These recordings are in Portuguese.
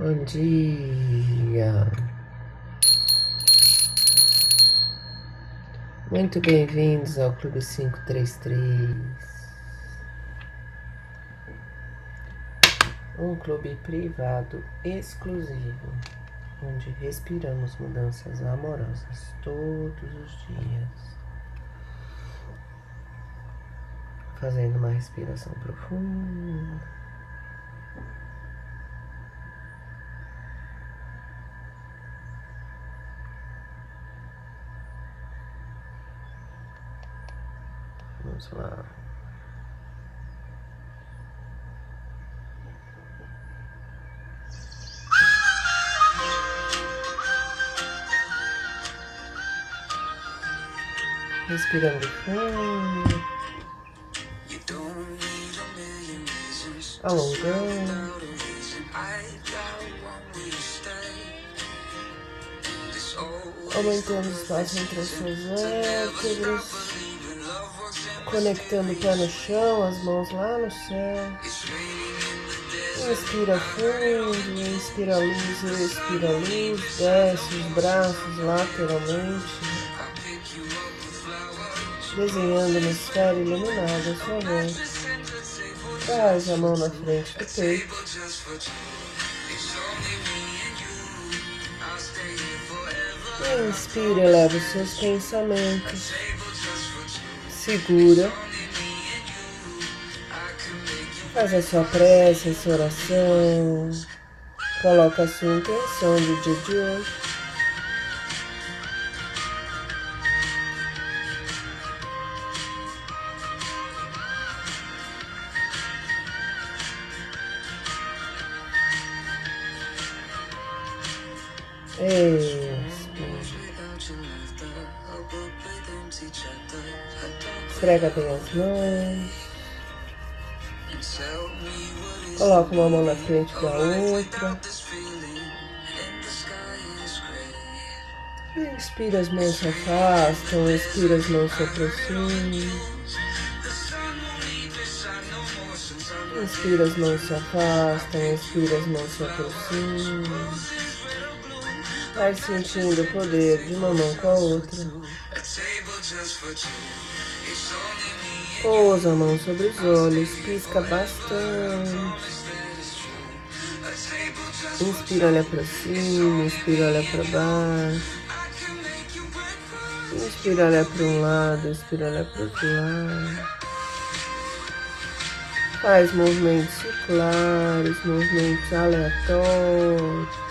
Bom dia. Muito bem-vindos ao Clube 533. Um clube privado exclusivo, onde respiramos mudanças amorosas todos os dias. Fazendo uma respiração profunda. Vamos lá. Respirando fundo. Alongando. Aumentando o espaço entre as suas vértebras. Conectando o pé no chão, as mãos lá no céu. Inspira fundo, inspira luz, expira luz, desce os braços lateralmente, desenhando uma esfera iluminada à sua volta. Traz a mão na frente do peito. Inspira e leva os seus pensamentos segura. Faz a sua prece, a sua oração. Coloca a sua intenção do dia de hoje. Esfrega bem as mãos. Coloca uma mão na frente da outra. Inspira, as mãos se afastam, expira, as mãos se aproximam. Inspira, as mãos se afastam, expira, as mãos se aproximam. Vai sentindo o poder de uma mão com a outra. Pousa a mão sobre os olhos, pisca bastante. Inspira, olha para cima, inspira, olha para baixo. Inspira, olha para um lado, inspira, olha para outro lado. Faz movimentos circulares, movimentos aleatórios.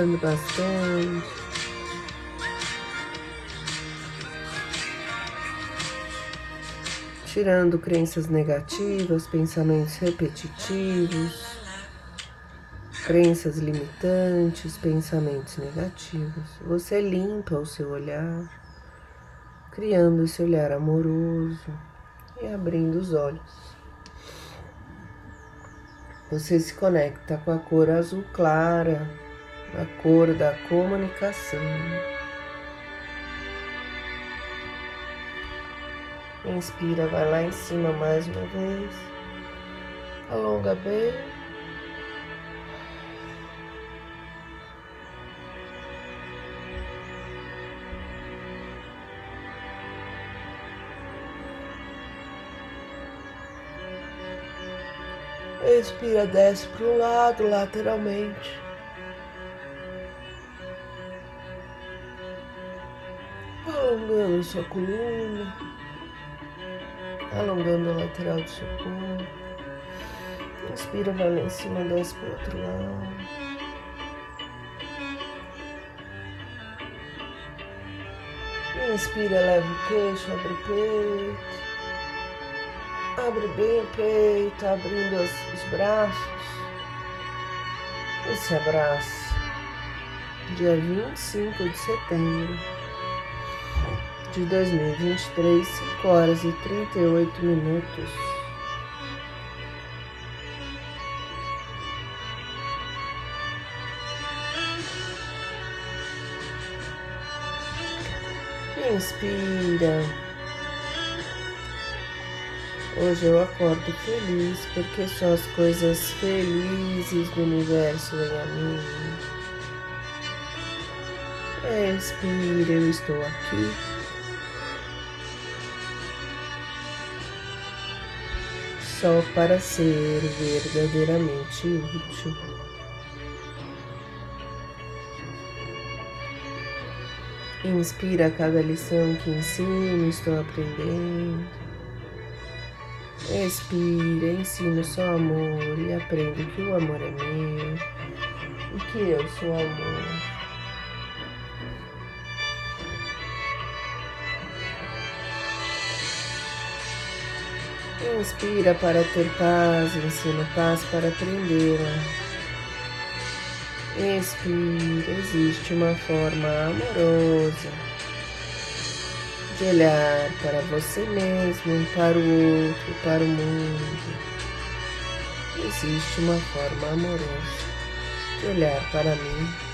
Piscando bastante. Tirando crenças negativas, pensamentos repetitivos, crenças limitantes, pensamentos negativos. Você limpa o seu olhar, criando esse olhar amoroso e abrindo os olhos. Você se conecta com a cor azul clara a cor da comunicação. Inspira, vai lá em cima mais uma vez. Alonga bem. Expira, desce para o lado lateralmente. Alongando sua coluna, alongando a lateral do seu corpo. Inspira, vai lá em cima, desce para o outro lado. Inspira, leva o queixo, abre o peito. Abre bem o peito, abrindo os, os braços. E se abraça. Dia 25 de setembro de 2023, 5 horas e 38 minutos. Inspira. Hoje eu acordo feliz porque só as coisas felizes do universo vêm a mim. Expira, eu estou aqui. Só para ser verdadeiramente útil. Inspira cada lição que ensino, estou aprendendo. Expira, ensino só amor e aprendo que o amor é meu e que eu sou amor. Inspira para ter paz, ensino paz para aprendê-la. Expira, existe uma forma amorosa de olhar para você mesmo, para o outro, para o mundo. Existe uma forma amorosa de olhar para mim.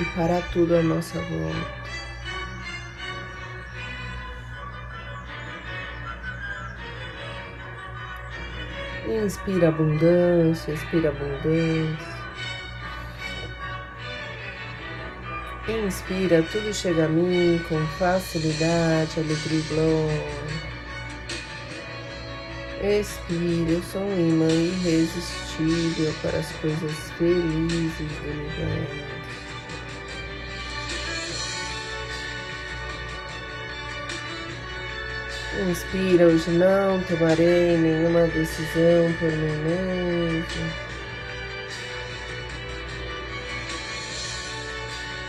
E para tudo à nossa volta. Inspira abundância, expira abundância. Inspira, tudo chega a mim com facilidade, alegria e glória. Expira, eu sou um imã irresistível para as coisas felizes do universo. Inspira, hoje não tomarei nenhuma decisão por mim mesmo.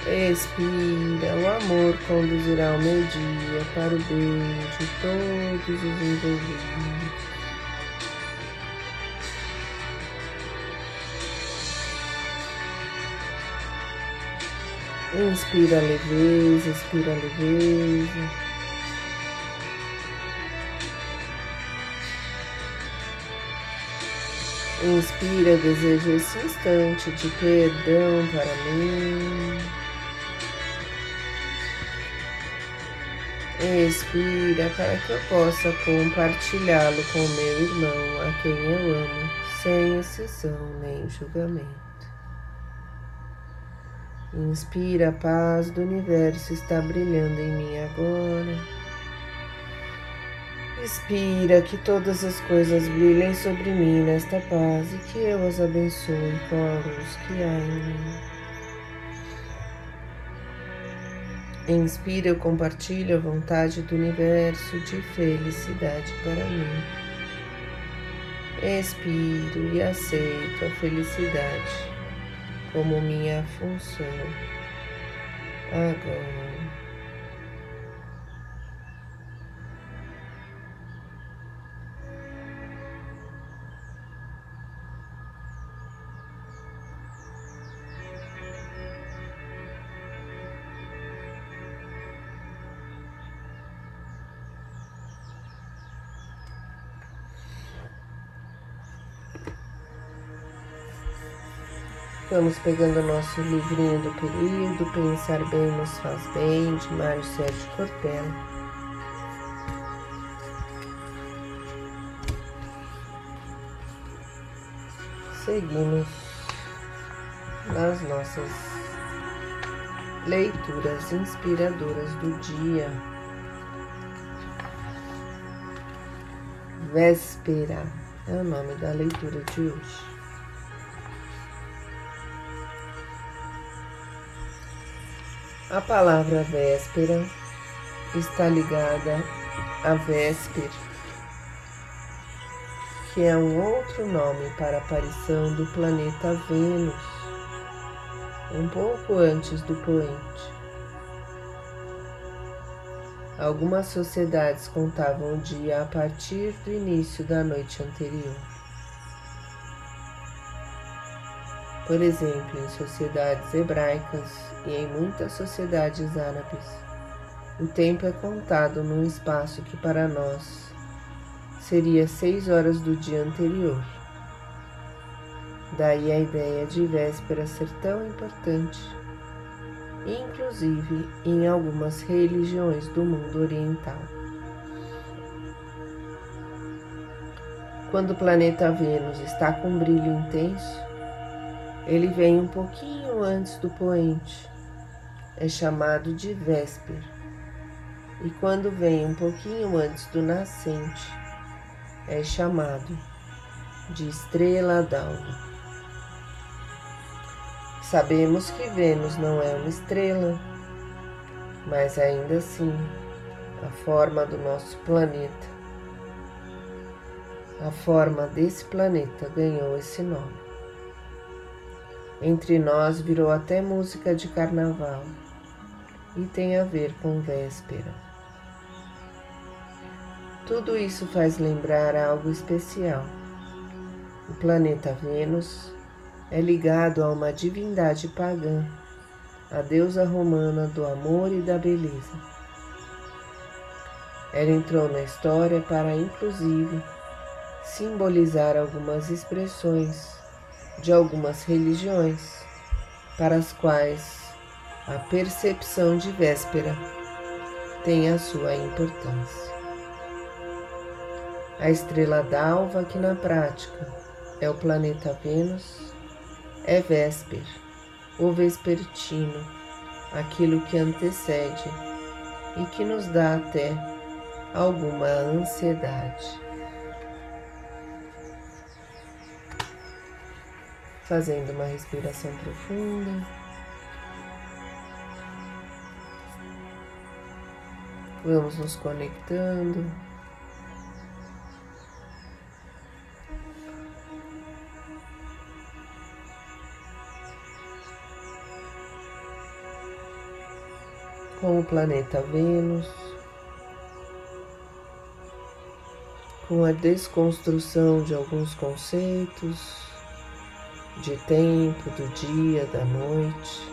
Expira, o amor conduzirá o meu dia para o bem de todos os envolvidos. Inspira leveza, expira leveza. Inspira, desejo esse instante de perdão para mim. Expira para que eu possa compartilhá-lo com meu irmão, a quem eu amo, sem exceção nem julgamento. Inspira, a paz do universo está brilhando em mim agora. Expira que todas as coisas brilhem sobre mim nesta paz e que eu as abençoe com a luz que há em mim. Inspira, eu compartilho a vontade do universo de felicidade para mim. Expiro e aceito a felicidade como minha função agora. Vamos pegando o nosso livrinho do período, Pensar Bem Nos Faz Bem, de Mário Sérgio Cortella. Seguimos nas nossas leituras inspiradoras do dia. Véspera é o nome da leitura de hoje. A palavra véspera está ligada a Vésper, que é um outro nome para a aparição do planeta Vênus, um pouco antes do poente. Algumas sociedades contavam o dia a partir do início da noite anterior. Por exemplo, em sociedades hebraicas e em muitas sociedades árabes, o tempo é contado num espaço que para nós seria seis horas do dia anterior. Daí a ideia de véspera ser tão importante, inclusive em algumas religiões do mundo oriental. Quando o planeta Vênus está com brilho intenso, ele vem um pouquinho antes do poente, é chamado de véspera. E quando vem um pouquinho antes do nascente, é chamado de estrela d'alva. Sabemos que Vênus não é uma estrela, mas ainda assim a forma do nosso planeta a forma desse planeta ganhou esse nome. Entre nós virou até música de carnaval e tem a ver com véspera. Tudo isso faz lembrar algo especial. O planeta Vênus é ligado a uma divindade pagã, a deusa romana do amor e da beleza. Ela entrou na história para, inclusive, simbolizar algumas expressões de algumas religiões para as quais a percepção de véspera tem a sua importância. A estrela d'alva, que na prática é o planeta Vênus, é vésper, o vespertino, aquilo que antecede e que nos dá até alguma ansiedade. Fazendo uma respiração profunda. Vamos nos conectando. Com o planeta Vênus, com a desconstrução de alguns conceitos, de tempo, do dia, da noite.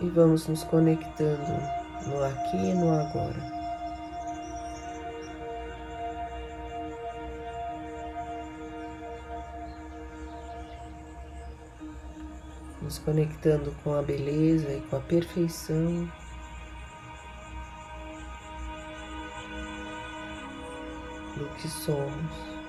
E vamos nos conectando no aqui e no agora. Nos conectando com a beleza e com a perfeição. Do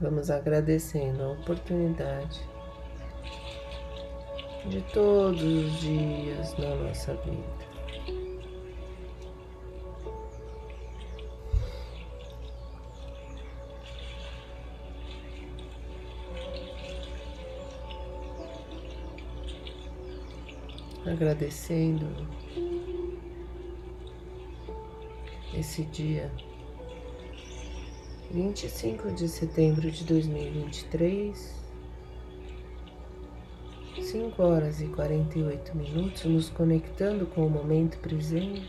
Vamos agradecendo a oportunidade de todos os dias na nossa vida. Agradecendo esse dia 25 de setembro de 2023, 5 horas e 48 minutos, nos conectando com o momento presente.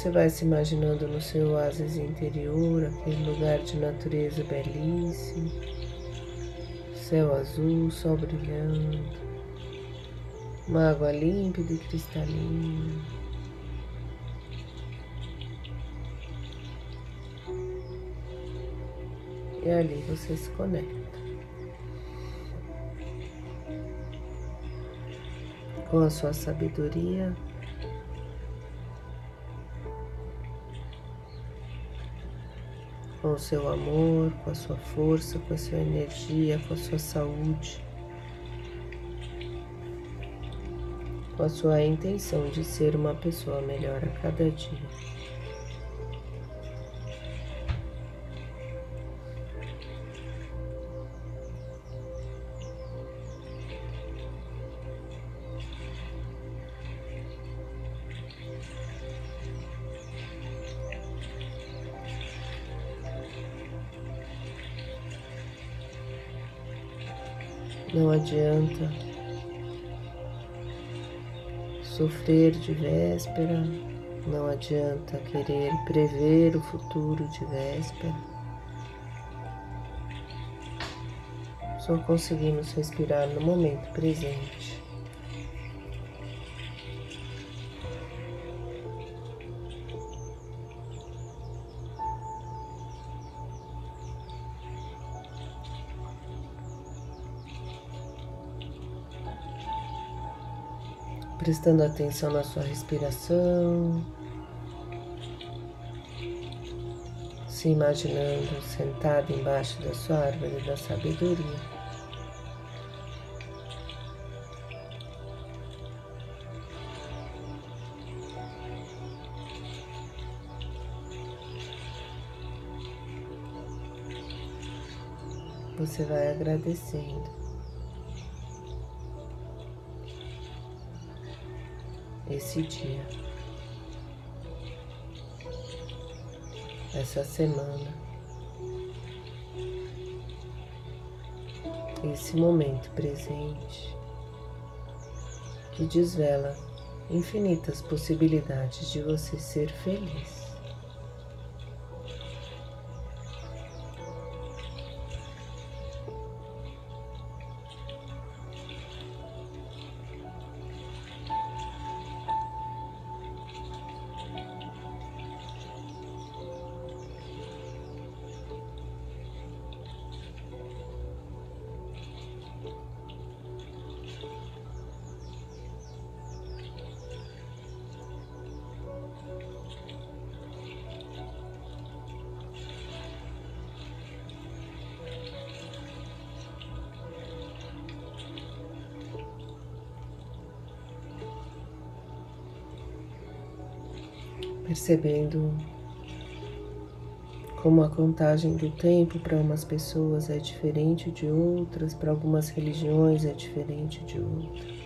Você vai se imaginando no seu oásis interior, aquele lugar de natureza belíssimo, céu azul, sol brilhando, uma água límpida e cristalina. E ali você se conecta com a sua sabedoria com o seu amor, com a sua força, com a sua energia, com a sua saúde, com a sua intenção de ser uma pessoa melhor a cada dia. Não adianta sofrer de véspera, não adianta querer prever o futuro de véspera. Só conseguimos respirar no momento presente. Prestando atenção na sua respiração, se imaginando sentado embaixo da sua árvore da sabedoria. Você vai agradecendo. Esse dia, essa semana, esse momento presente. Que desvela infinitas possibilidades de você ser feliz. Percebendo como a contagem do tempo para umas pessoas é diferente de outras, para algumas religiões é diferente de outras,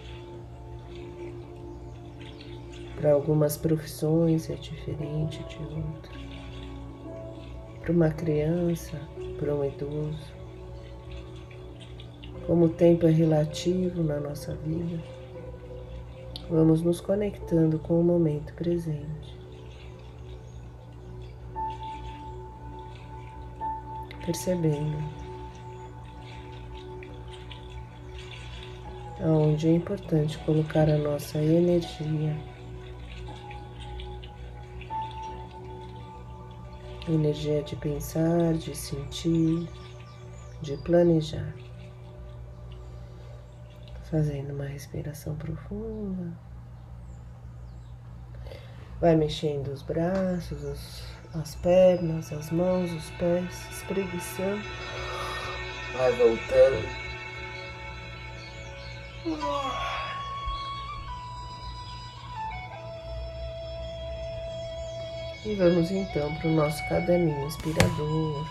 para algumas profissões é diferente de outras, para uma criança, para um idoso. Como o tempo é relativo na nossa vida, vamos nos conectando com o momento presente. Percebendo aonde é importante colocar a nossa energia, energia de pensar, de sentir, de planejar. Fazendo uma respiração profunda. Vai mexendo os braços, os as pernas, as mãos, os pés, espreguiçando, vai voltando. E vamos então para o nosso caderninho inspirador.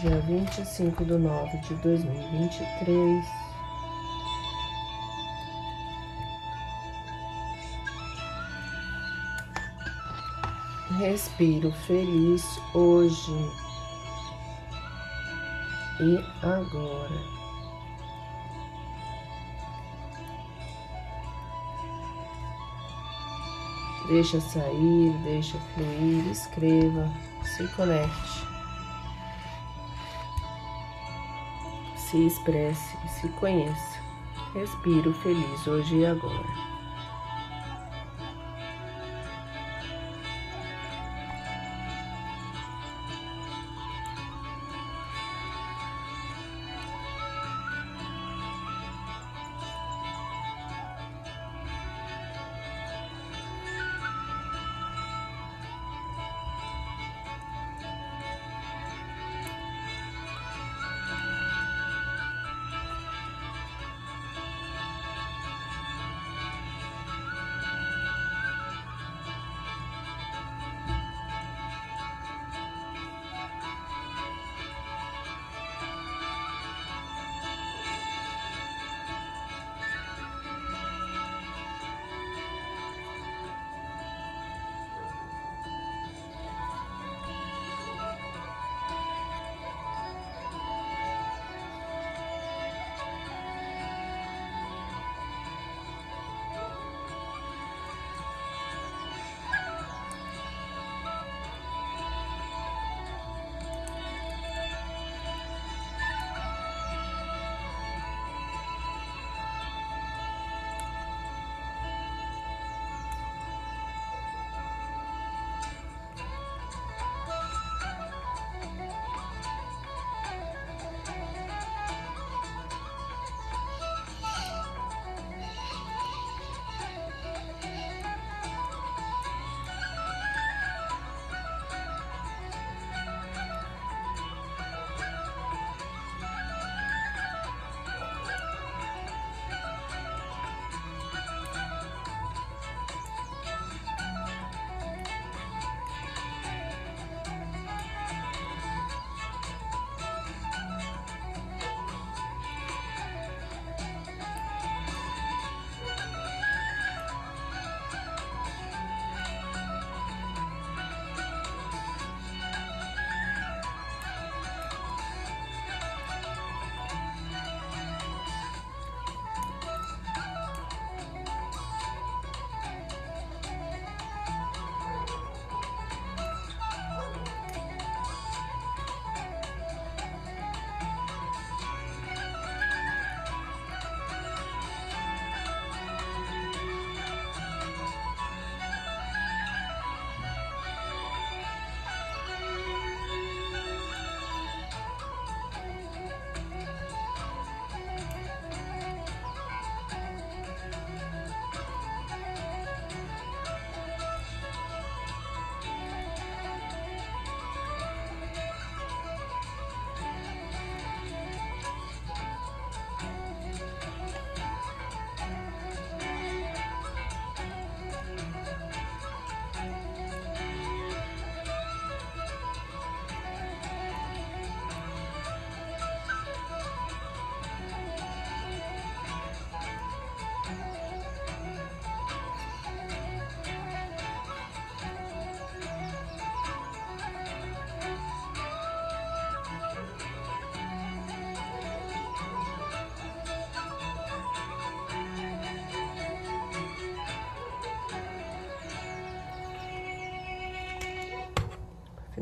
Dia 25 de nove de 2023. Respiro feliz hoje e agora. Deixa sair, deixa fluir, escreva, se conecte, se expresse, se conheça. Respiro feliz hoje e agora.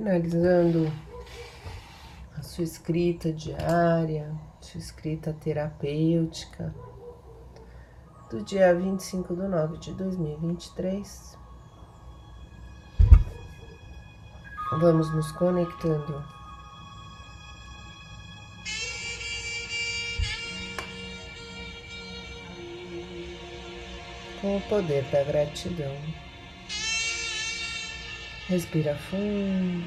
Finalizando a sua escrita diária, sua escrita terapêutica do dia 25 de nove de 2023. Vamos nos conectando com o poder da gratidão. Respira fundo,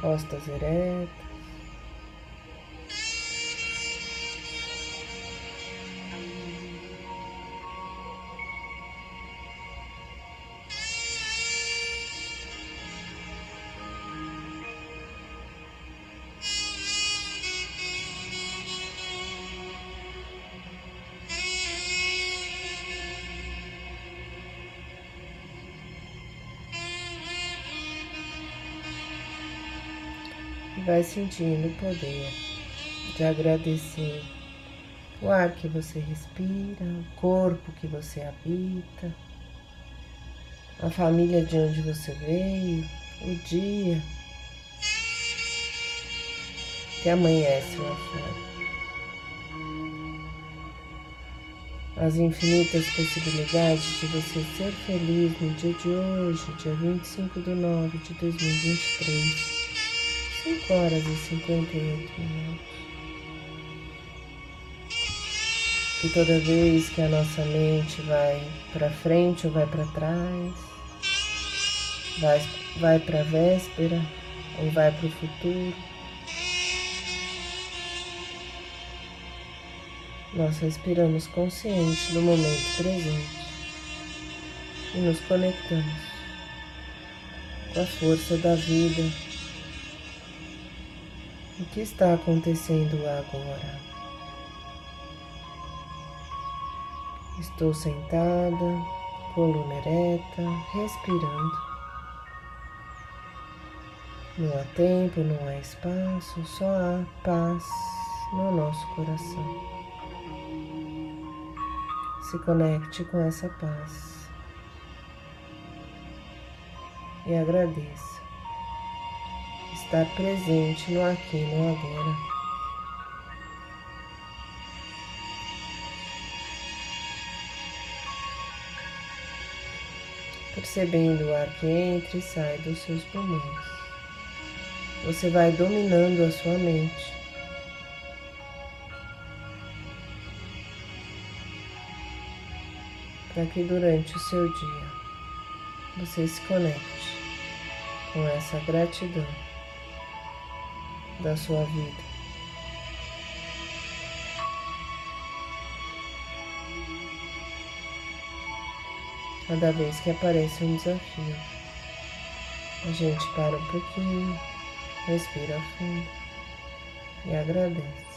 costas eretas. Vai sentindo o poder de agradecer o ar que você respira, o corpo que você habita, a família de onde você veio, o dia que amanhece lá fora. As infinitas possibilidades de você ser feliz no dia de hoje, dia 25 de nove de 2023 5 horas e 58 minutos. E toda vez que a nossa mente vai para frente ou vai para trás, vai, vai para a véspera ou vai para o futuro, nós respiramos consciente do momento presente e nos conectamos com a força da vida o que está acontecendo agora? Estou sentada, coluna ereta, respirando. Não há tempo, não há espaço, só há paz no nosso coração. Se conecte com essa paz e agradeça estar presente no aqui e no agora. Percebendo o ar que entra e sai dos seus pulmões. Você vai dominando a sua mente. Para que durante o seu dia você se conecte com essa gratidão da sua vida. Cada vez que aparece um desafio, a gente para um pouquinho, respira fundo e agradece.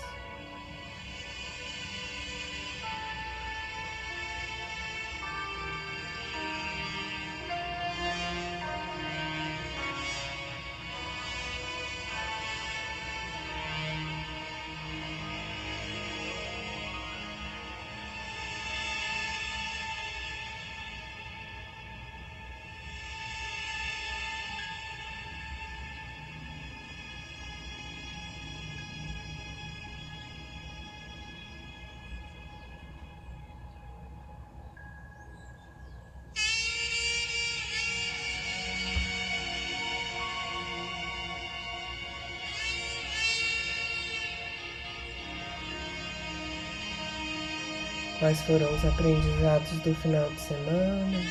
Quais foram os aprendizados do final de semana?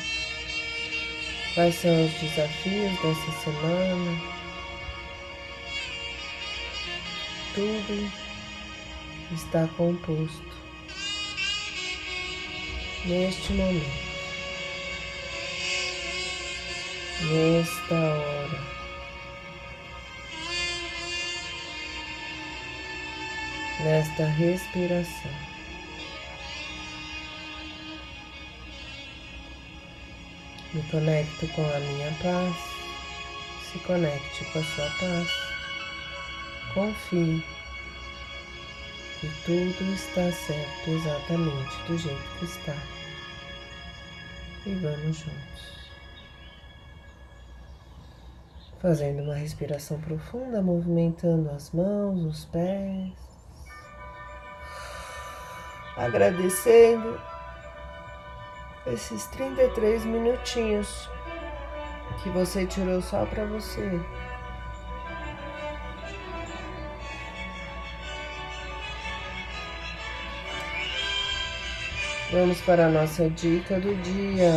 Quais são os desafios dessa semana? Tudo está composto neste momento, nesta hora. Nesta respiração. Me conecto com a minha paz. Se conecte com a sua paz. Confie que tudo está certo exatamente do jeito que está. E vamos juntos. Fazendo uma respiração profunda, movimentando as mãos, os pés. Agradecendo esses 33 minutinhos que você tirou só para você. Vamos para a nossa dica do dia.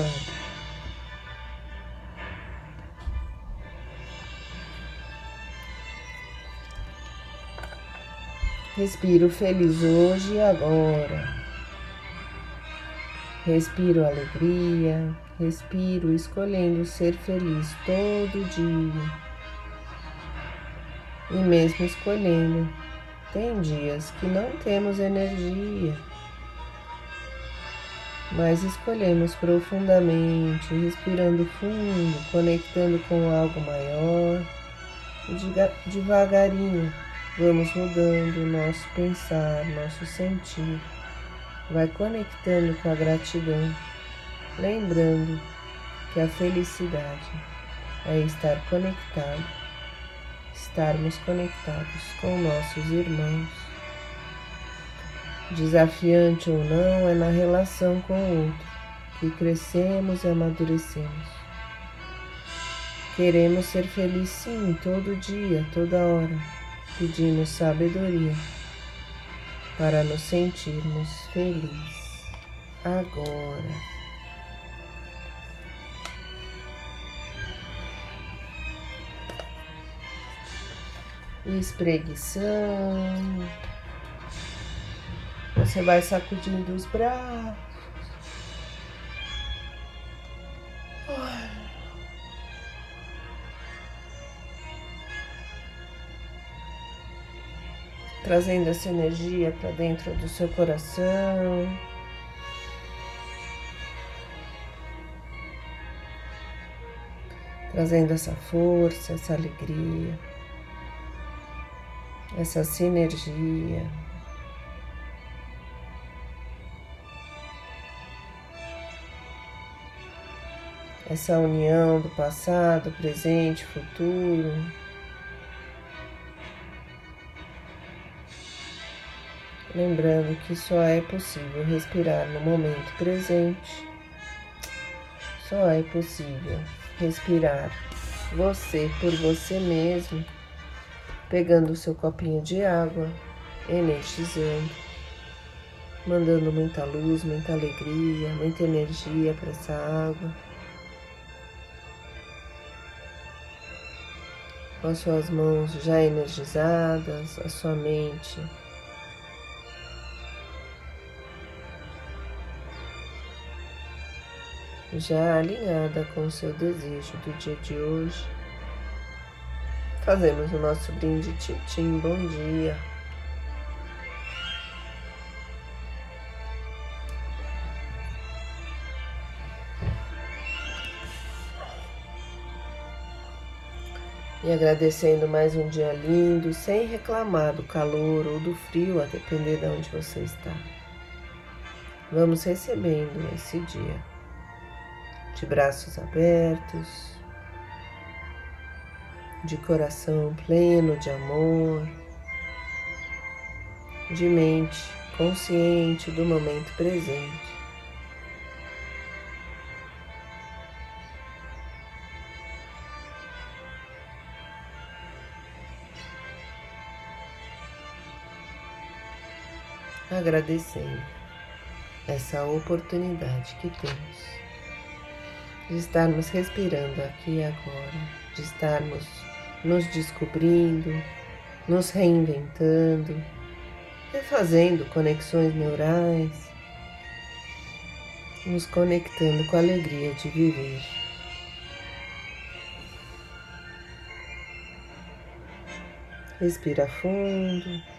Respiro feliz hoje e agora. Respiro alegria, respiro escolhendo ser feliz todo dia. E mesmo escolhendo, tem dias que não temos energia, mas escolhemos profundamente, respirando fundo, conectando com algo maior e devagarinho Vamos mudando o nosso pensar, nosso sentir. Vai conectando com a gratidão, lembrando que a felicidade é estar conectado, estarmos conectados com nossos irmãos. Desafiante ou não é na relação com o outro que crescemos e amadurecemos. Queremos ser felizes sim, todo dia, toda hora pedimos sabedoria para nos sentirmos felizes agora. Espreguiçando. Você vai sacudindo os braços. Trazendo essa energia para dentro do seu coração. Trazendo essa força, essa alegria, essa sinergia. Essa união do passado, presente, futuro. Lembrando que só é possível respirar no momento presente, só é possível respirar você por você mesmo, pegando o seu copinho de água, energizando, mandando muita luz, muita alegria, muita energia para essa água. Com as suas mãos já energizadas, a sua mente já alinhada com o seu desejo do dia de hoje. Fazemos o nosso brinde Titim, bom dia. E agradecendo mais um dia lindo, sem reclamar do calor ou do frio, a depender de onde você está. Vamos recebendo esse dia de braços abertos, de coração pleno de amor, de mente consciente do momento presente. Agradecendo essa oportunidade que temos de estarmos respirando aqui e agora, de estarmos nos descobrindo, nos reinventando, refazendo conexões neurais, nos conectando com a alegria de viver. Respira fundo.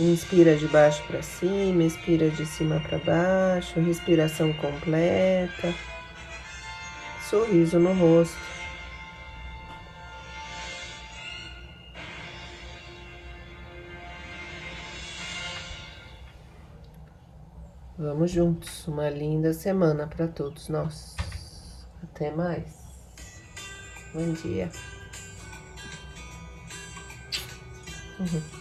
Inspira de baixo para cima, expira de cima para baixo, respiração completa, sorriso no rosto. Vamos juntos, uma linda semana para todos nós. Até mais. Bom dia. Uhum.